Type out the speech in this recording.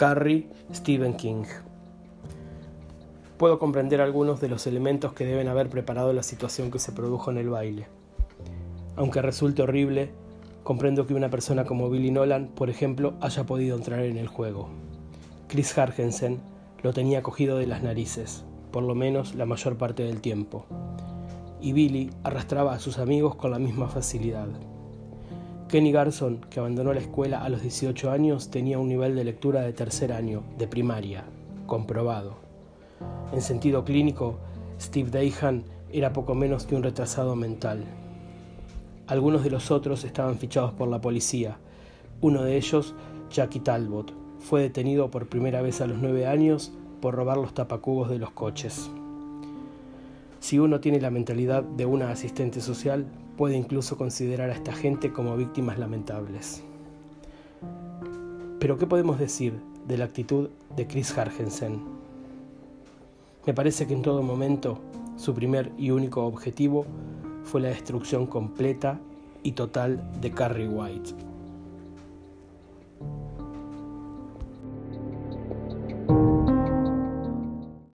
Carrie, Stephen King. Puedo comprender algunos de los elementos que deben haber preparado la situación que se produjo en el baile. Aunque resulte horrible, comprendo que una persona como Billy Nolan, por ejemplo, haya podido entrar en el juego. Chris Hargensen lo tenía cogido de las narices, por lo menos la mayor parte del tiempo, y Billy arrastraba a sus amigos con la misma facilidad. Kenny Garson, que abandonó la escuela a los 18 años, tenía un nivel de lectura de tercer año, de primaria, comprobado. En sentido clínico, Steve Dayhan era poco menos que un retrasado mental. Algunos de los otros estaban fichados por la policía. Uno de ellos, Jackie Talbot, fue detenido por primera vez a los nueve años por robar los tapacubos de los coches. Si uno tiene la mentalidad de una asistente social, puede incluso considerar a esta gente como víctimas lamentables. Pero ¿qué podemos decir de la actitud de Chris Hargensen? Me parece que en todo momento su primer y único objetivo fue la destrucción completa y total de Carrie White.